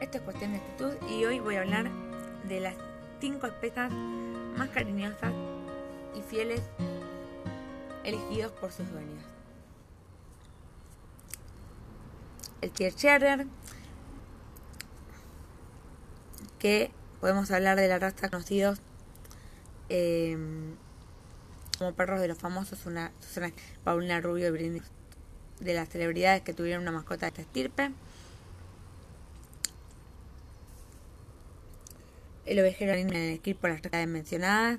Esto es cuestión de actitud y hoy voy a hablar de las 5 especies más cariñosas y fieles elegidos por sus dueños. El Tircherer, que podemos hablar de la raza conocidos eh, como perros de los famosos, una, una Paulina Rubio y Brindis, de las celebridades que tuvieron una mascota de esta estirpe. El ovejero en el por las redes mencionadas.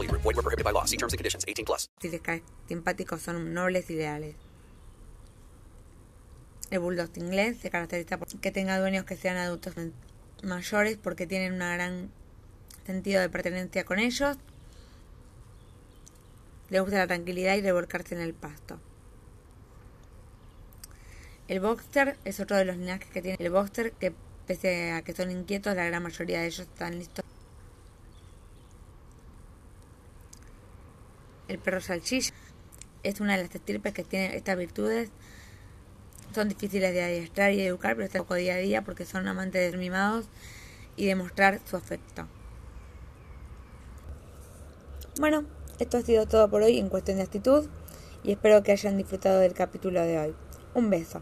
VGW. Void were prohibited by law. See terms and conditions. 18 plus. Simpáticos son nobles y. El bulldog inglés se caracteriza por que tenga dueños que sean adultos mayores porque tienen un gran sentido de pertenencia con ellos. Le gusta la tranquilidad y revolcarse en el pasto. El Boxer es otro de los linajes que tiene el Boxer, que pese a que son inquietos, la gran mayoría de ellos están listos. El perro salchicha es una de las estirpes que tiene estas virtudes. Son difíciles de adiestrar y educar, pero están poco día a día porque son amantes de mimados y de mostrar su afecto. Bueno, esto ha sido todo por hoy en cuestión de actitud y espero que hayan disfrutado del capítulo de hoy. Un beso.